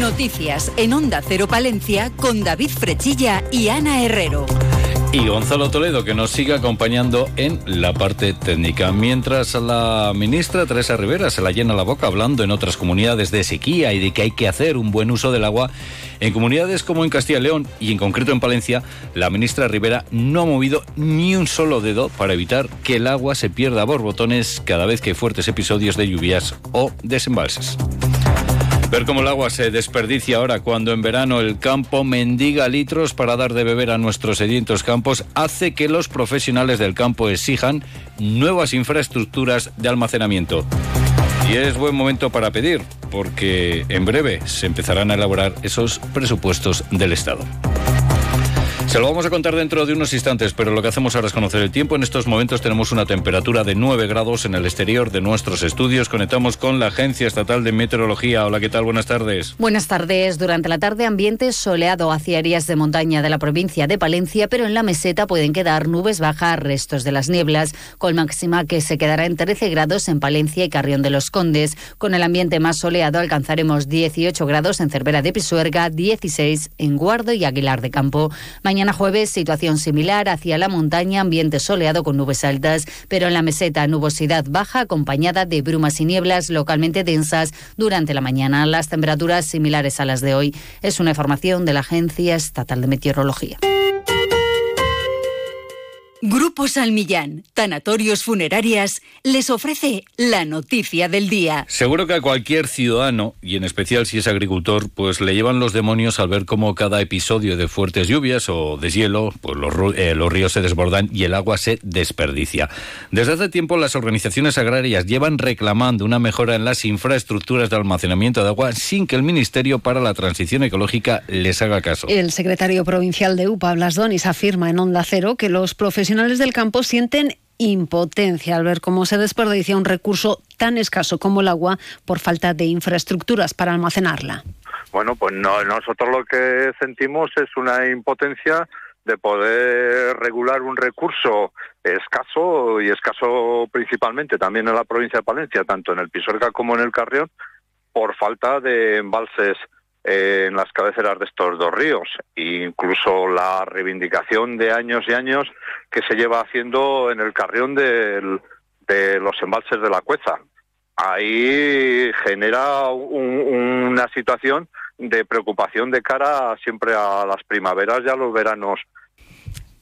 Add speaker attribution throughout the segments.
Speaker 1: Noticias en Onda Cero Palencia con David Frechilla y Ana Herrero
Speaker 2: y Gonzalo Toledo, que nos sigue acompañando en la parte técnica. Mientras la ministra Teresa Rivera se la llena la boca hablando en otras comunidades de sequía y de que hay que hacer un buen uso del agua, en comunidades como en Castilla y León y en concreto en Palencia, la ministra Rivera no ha movido ni un solo dedo para evitar que el agua se pierda a borbotones cada vez que hay fuertes episodios de lluvias o desembalses. Ver cómo el agua se desperdicia ahora cuando en verano el campo mendiga litros para dar de beber a nuestros sedientos campos hace que los profesionales del campo exijan nuevas infraestructuras de almacenamiento. Y es buen momento para pedir, porque en breve se empezarán a elaborar esos presupuestos del Estado. Se lo vamos a contar dentro de unos instantes, pero lo que hacemos ahora es conocer el tiempo. En estos momentos tenemos una temperatura de 9 grados en el exterior de nuestros estudios. Conectamos con la Agencia Estatal de Meteorología. Hola, ¿qué tal? Buenas tardes.
Speaker 3: Buenas tardes. Durante la tarde, ambiente soleado hacia áreas de montaña de la provincia de Palencia, pero en la meseta pueden quedar nubes bajas, restos de las nieblas, con máxima que se quedará en 13 grados en Palencia y Carrión de los Condes. Con el ambiente más soleado alcanzaremos 18 grados en Cervera de Pisuerga, 16 en Guardo y Aguilar de Campo. Mañana Mañana jueves, situación similar hacia la montaña, ambiente soleado con nubes altas, pero en la meseta nubosidad baja acompañada de brumas y nieblas localmente densas durante la mañana. Las temperaturas similares a las de hoy. Es una información de la Agencia Estatal de Meteorología.
Speaker 1: Grupo Salmillán, Tanatorios Funerarias, les ofrece la noticia del día.
Speaker 2: Seguro que a cualquier ciudadano, y en especial si es agricultor, pues le llevan los demonios al ver cómo cada episodio de fuertes lluvias o deshielo, pues los, eh, los ríos se desbordan y el agua se desperdicia. Desde hace tiempo las organizaciones agrarias llevan reclamando una mejora en las infraestructuras de almacenamiento de agua sin que el Ministerio para la Transición Ecológica les haga caso.
Speaker 3: El secretario provincial de UPA, Blas Donis, afirma en Onda Cero que los profesionales profesionales del campo sienten impotencia al ver cómo se desperdicia un recurso tan escaso como el agua por falta de infraestructuras para almacenarla.
Speaker 4: Bueno, pues no, nosotros lo que sentimos es una impotencia de poder regular un recurso escaso y escaso principalmente también en la provincia de Palencia, tanto en el Pisuerga como en el Carrión, por falta de embalses en las cabeceras de estos dos ríos. incluso la reivindicación de años y años que se lleva haciendo en el carrión de los embalses de la Cueza. Ahí genera una situación de preocupación de cara siempre a las primaveras y a los veranos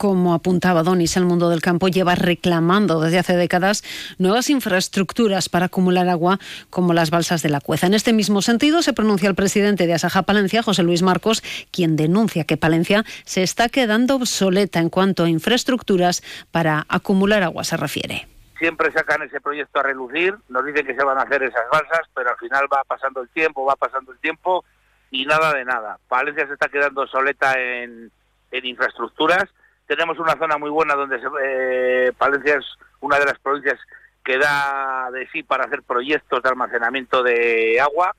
Speaker 3: como apuntaba Donis, el mundo del campo lleva reclamando desde hace décadas nuevas infraestructuras para acumular agua como las balsas de la Cueza. En este mismo sentido se pronuncia el presidente de Asaja Palencia, José Luis Marcos, quien denuncia que Palencia se está quedando obsoleta en cuanto a infraestructuras para acumular agua se refiere
Speaker 5: siempre sacan ese proyecto a relucir, nos dicen que se van a hacer esas balsas, pero al final va pasando el tiempo, va pasando el tiempo y nada de nada. Palencia se está quedando obsoleta en, en infraestructuras tenemos una zona muy buena donde eh, Palencia es una de las provincias que da de sí para hacer proyectos de almacenamiento de agua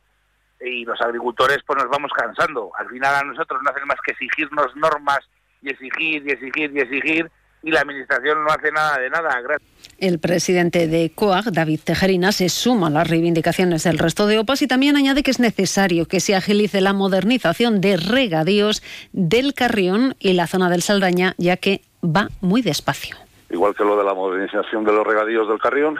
Speaker 5: y los agricultores pues nos vamos cansando. Al final a nosotros no hacen más que exigirnos normas y exigir y exigir y exigir y la Administración no hace nada de nada.
Speaker 3: El presidente de COAG, David Tejerina, se suma a las reivindicaciones del resto de OPAS y también añade que es necesario que se agilice la modernización de regadíos del Carrión y la zona del Saldaña, ya que va muy despacio.
Speaker 4: Igual que lo de la modernización de los regadíos del Carrión,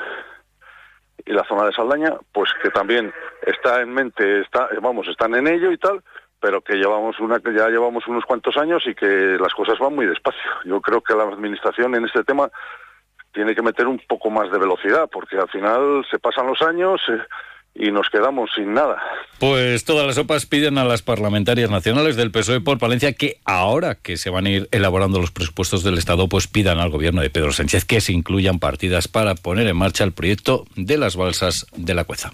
Speaker 4: y la zona de Saldaña, pues que también está en mente, está, vamos, están en ello y tal, pero que llevamos una que ya llevamos unos cuantos años y que las cosas van muy despacio. Yo creo que la administración en este tema tiene que meter un poco más de velocidad, porque al final se pasan los años eh, y nos quedamos sin nada.
Speaker 2: Pues todas las OPAs piden a las parlamentarias nacionales del PSOE por Palencia que ahora que se van a ir elaborando los presupuestos del Estado, pues pidan al gobierno de Pedro Sánchez que se incluyan partidas para poner en marcha el proyecto de las balsas de la Cueza.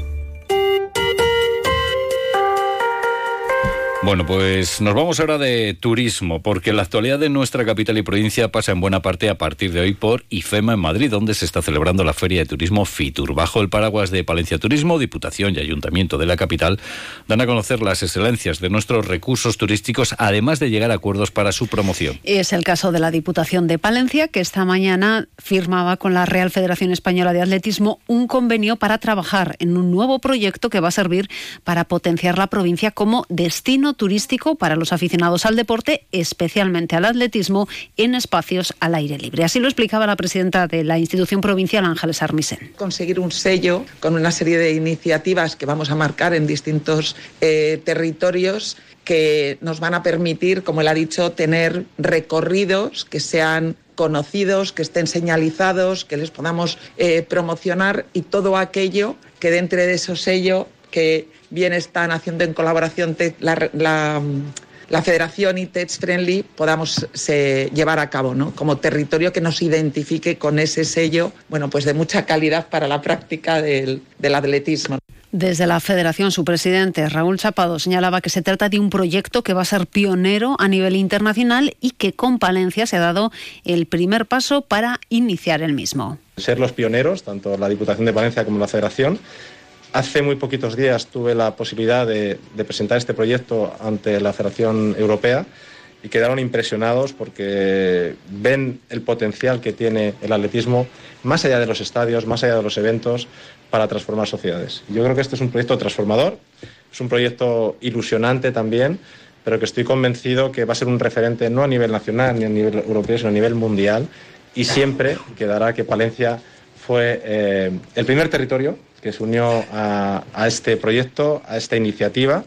Speaker 2: Bueno, pues nos vamos ahora de turismo, porque la actualidad de nuestra capital y provincia pasa en buena parte a partir de hoy por IFEMA en Madrid, donde se está celebrando la Feria de Turismo FITUR. Bajo el paraguas de Palencia Turismo, Diputación y Ayuntamiento de la capital, dan a conocer las excelencias de nuestros recursos turísticos, además de llegar a acuerdos para su promoción.
Speaker 6: Es el caso de la Diputación de Palencia, que esta mañana firmaba con la Real Federación Española de Atletismo un convenio para trabajar en un nuevo proyecto que va a servir para potenciar la provincia como destino turístico para los aficionados al deporte, especialmente al atletismo, en espacios al aire libre. Así lo explicaba la presidenta de la institución provincial, Ángeles Armisen.
Speaker 7: Conseguir un sello con una serie de iniciativas que vamos a marcar en distintos eh, territorios que nos van a permitir, como él ha dicho, tener recorridos que sean conocidos, que estén señalizados, que les podamos eh, promocionar y todo aquello que dentro de esos sello que bien están haciendo en colaboración la, la, Federación y Tech Friendly podamos llevar a cabo, ¿no? Como territorio que nos identifique con ese sello, bueno, pues de mucha calidad para la práctica del, del atletismo.
Speaker 6: Desde la Federación, su presidente Raúl Chapado señalaba que se trata de un proyecto que va a ser pionero a nivel internacional y que con Palencia se ha dado el primer paso para iniciar el mismo.
Speaker 8: Ser los pioneros, tanto la Diputación de Palencia como la Federación, Hace muy poquitos días tuve la posibilidad de, presentar este proyecto ante la Federación Europea y quedaron impresionados porque ven el potencial que tiene el atletismo más allá de los estadios, más allá de los eventos, para transformar sociedades. Yo creo que este es un proyecto transformador, es un proyecto ilusionante también, pero que estoy convencido que va a ser un referente no a nivel nacional ni a nivel europeo, sino a nivel mundial y siempre quedará que Palencia fue eh, el primer territorio que se unió a, a este proyecto, a esta iniciativa.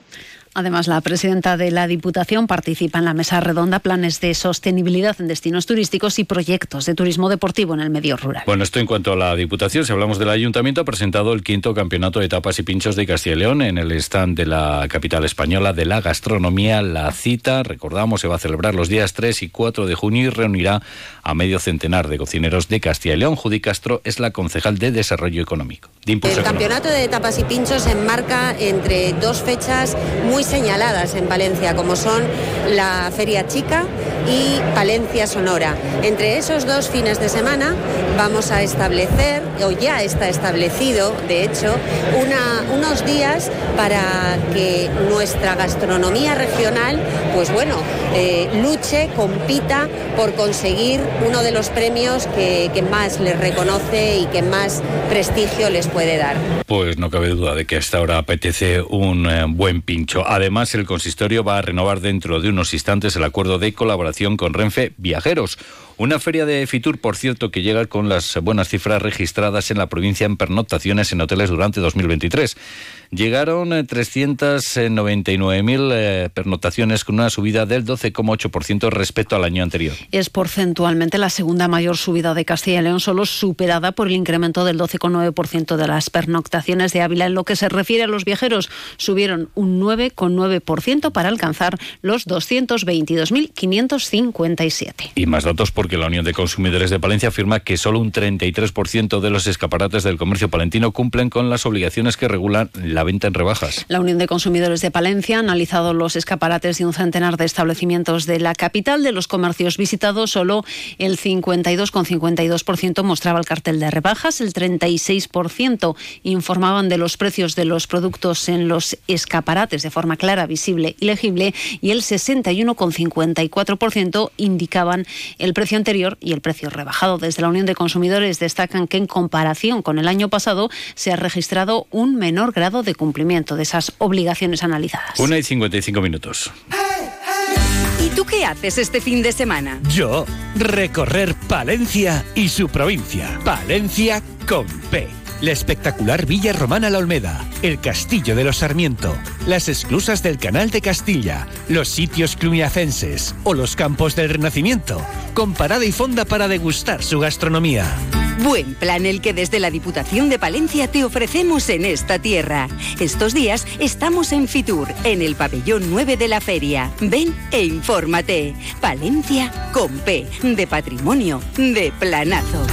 Speaker 6: Además, la presidenta de la Diputación participa en la mesa redonda Planes de Sostenibilidad en Destinos Turísticos y Proyectos de Turismo Deportivo en el Medio Rural.
Speaker 2: Bueno, esto en cuanto a la Diputación. Si hablamos del Ayuntamiento, ha presentado el quinto Campeonato de Tapas y Pinchos de Castilla y León en el stand de la capital española de la gastronomía. La cita, recordamos, se va a celebrar los días 3 y 4 de junio y reunirá a medio centenar de cocineros de Castilla y León. Judy Castro es la concejal de Desarrollo Económico.
Speaker 9: el Campeonato de Tapas y Pinchos se enmarca entre dos fechas muy señaladas en Valencia, como son la Feria Chica y Palencia Sonora. Entre esos dos fines de semana vamos a establecer, o ya está establecido, de hecho, unos días para que nuestra gastronomía regional, pues bueno, eh, luche, compita por conseguir uno de los premios que, que más les reconoce y que más prestigio les puede dar.
Speaker 2: Pues no cabe duda de que hasta ahora apetece un eh, buen pincho. Además, el consistorio va a renovar dentro de unos instantes el acuerdo de colaboración con Renfe Viajeros. Una feria de Fitur, por cierto, que llega con las buenas cifras registradas en la provincia en pernoctaciones en hoteles durante 2023. Llegaron 399.000 eh, pernoctaciones con una subida del 12,8% respecto al año anterior.
Speaker 6: Es porcentualmente la segunda mayor subida de Castilla y León, solo superada por el incremento del 12,9% de las pernoctaciones de Ávila. En lo que se refiere a los viajeros, subieron un 9,9% para alcanzar los 222.557.
Speaker 2: Y más datos porque la Unión de Consumidores de Palencia afirma que solo un 33% de los escaparates del comercio palentino cumplen con las obligaciones que regulan la venta en rebajas.
Speaker 6: La Unión de Consumidores de Palencia ha analizado los escaparates de un centenar de establecimientos de la capital. De los comercios visitados, solo el 52,52% mostraba el cartel de rebajas, el 36% informaban de los precios de los productos en los escaparates de forma clara, visible y legible y el 61,54% indicaban el precio anterior y el precio rebajado. Desde la Unión de Consumidores destacan que en comparación con el año pasado se ha registrado un menor grado de cumplimiento de esas obligaciones analizadas.
Speaker 2: Una y 55 minutos.
Speaker 1: ¿Y tú qué haces este fin de semana?
Speaker 10: Yo, recorrer Palencia y su provincia. Palencia con P la espectacular Villa Romana La Olmeda, el Castillo de los Sarmiento, las esclusas del Canal de Castilla, los sitios cluniacenses o los campos del Renacimiento, con parada y fonda para degustar su gastronomía.
Speaker 1: Buen plan el que desde la Diputación de Palencia te ofrecemos en esta tierra. Estos días estamos en Fitur, en el pabellón 9 de la feria. Ven e infórmate. Palencia con P, de patrimonio, de planazo.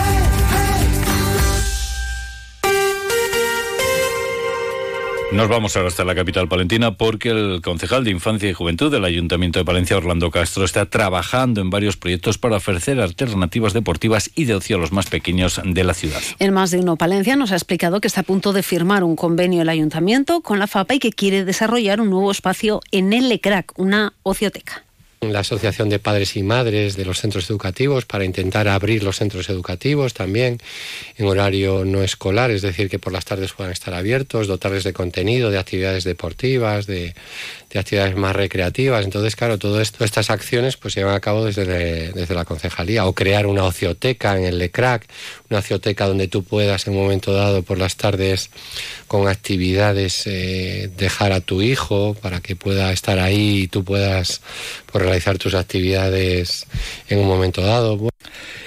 Speaker 2: Nos vamos ahora hasta la capital palentina porque el concejal de Infancia y Juventud del Ayuntamiento de Palencia, Orlando Castro, está trabajando en varios proyectos para ofrecer alternativas deportivas y de ocio a los más pequeños de la ciudad.
Speaker 6: En más de uno, Palencia nos ha explicado que está a punto de firmar un convenio el Ayuntamiento con la FAPA y que quiere desarrollar un nuevo espacio en el LECRAC, una ocioteca
Speaker 11: la Asociación de Padres y Madres de los Centros Educativos para intentar abrir los centros educativos también en horario no escolar, es decir, que por las tardes puedan estar abiertos, dotarles de contenido, de actividades deportivas, de, de actividades más recreativas. Entonces, claro, todo esto, estas acciones pues se llevan a cabo desde, desde la concejalía o crear una ocioteca en el LECRAC, una ocioteca donde tú puedas en un momento dado por las tardes con actividades eh, dejar a tu hijo para que pueda estar ahí y tú puedas pues, realizar tus actividades en un momento dado.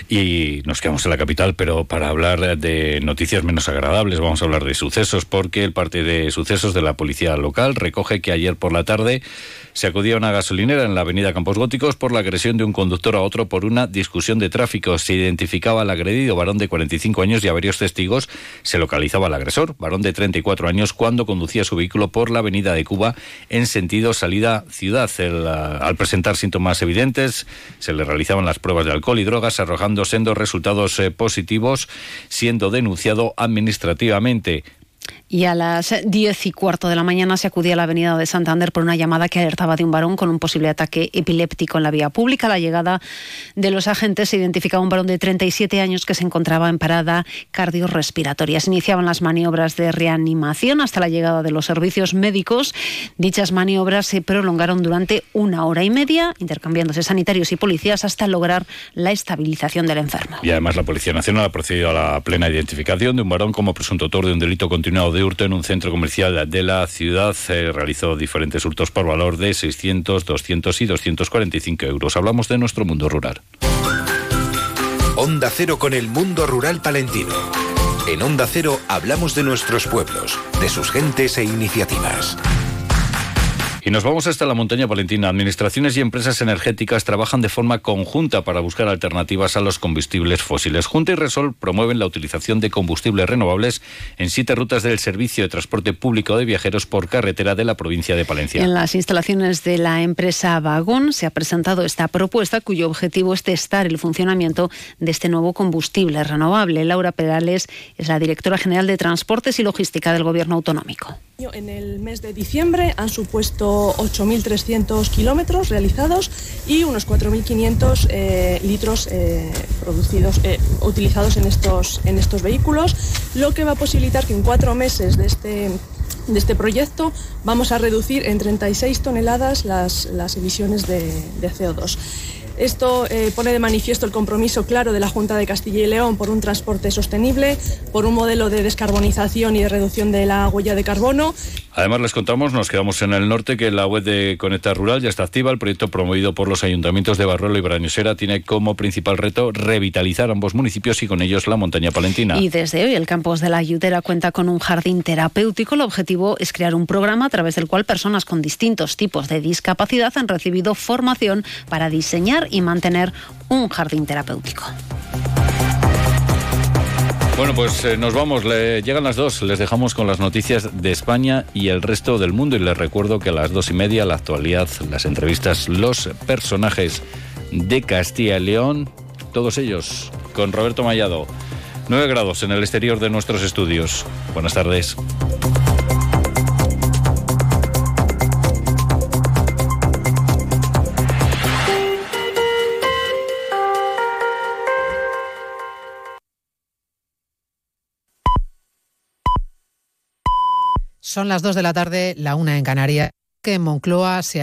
Speaker 2: Y nos quedamos en la capital, pero para hablar de noticias menos agradables, vamos a hablar de sucesos, porque el parte de sucesos de la policía local recoge que ayer por la tarde se acudía a una gasolinera en la avenida Campos Góticos por la agresión de un conductor a otro por una discusión de tráfico. Se identificaba al agredido, varón de 45 años y a varios testigos se localizaba al agresor, varón de 34 años, cuando conducía su vehículo por la avenida de Cuba en sentido salida ciudad. al presentar síntomas evidentes, se le realizaban las pruebas de alcohol y drogas, arrojando sendos resultados eh, positivos, siendo denunciado administrativamente.
Speaker 6: Y a las diez y cuarto de la mañana se acudía a la avenida de Santander por una llamada que alertaba de un varón con un posible ataque epiléptico en la vía pública. la llegada de los agentes se identificaba un varón de 37 años que se encontraba en parada cardiorrespiratoria. Se iniciaban las maniobras de reanimación hasta la llegada de los servicios médicos. Dichas maniobras se prolongaron durante una hora y media, intercambiándose sanitarios y policías hasta lograr la estabilización del enfermo.
Speaker 2: Y además la Policía Nacional ha procedido a la plena identificación de un varón como presunto autor de un delito continuado de hurto en un centro comercial de la ciudad. realizó diferentes hurtos por valor de 600, 200 y 245 euros. Hablamos de nuestro mundo rural.
Speaker 12: Onda Cero con el mundo rural palentino. En Onda Cero hablamos de nuestros pueblos, de sus gentes e iniciativas.
Speaker 2: Y nos vamos hasta la montaña palentina. Administraciones y empresas energéticas trabajan de forma conjunta para buscar alternativas a los combustibles fósiles. Junta y Resol promueven la utilización de combustibles renovables en siete rutas del servicio de transporte público de viajeros por carretera de la provincia de Palencia.
Speaker 6: En las instalaciones de la empresa Vagón se ha presentado esta propuesta cuyo objetivo es testar el funcionamiento de este nuevo combustible renovable. Laura Perales es la directora general de Transportes y Logística del Gobierno Autonómico.
Speaker 13: En el mes de diciembre han supuesto 8.300 kilómetros realizados y unos 4.500 eh, litros eh, producidos, eh, utilizados en estos, en estos vehículos, lo que va a posibilitar que en cuatro meses de este de este proyecto vamos a reducir en 36 toneladas las, las emisiones de, de CO2. Esto pone de manifiesto el compromiso claro de la Junta de Castilla y León por un transporte sostenible, por un modelo de descarbonización y de reducción de la huella de carbono.
Speaker 2: Además, les contamos, nos quedamos en el norte, que la web de Conecta Rural ya está activa. El proyecto promovido por los ayuntamientos de Barruelo y Brañosera tiene como principal reto revitalizar ambos municipios y con ellos la montaña palentina.
Speaker 6: Y desde hoy el campus de la Ayutera cuenta con un jardín terapéutico. El objetivo es crear un programa a través del cual personas con distintos tipos de discapacidad han recibido formación para diseñar y mantener un jardín terapéutico.
Speaker 2: Bueno, pues eh, nos vamos, Le, llegan las dos, les dejamos con las noticias de España y el resto del mundo y les recuerdo que a las dos y media la actualidad, las entrevistas, los personajes de Castilla y León, todos ellos con Roberto Mallado. 9 grados en el exterior de nuestros estudios. Buenas tardes.
Speaker 14: Son las 2 de la tarde, la una en Canarias, que en Moncloa se ha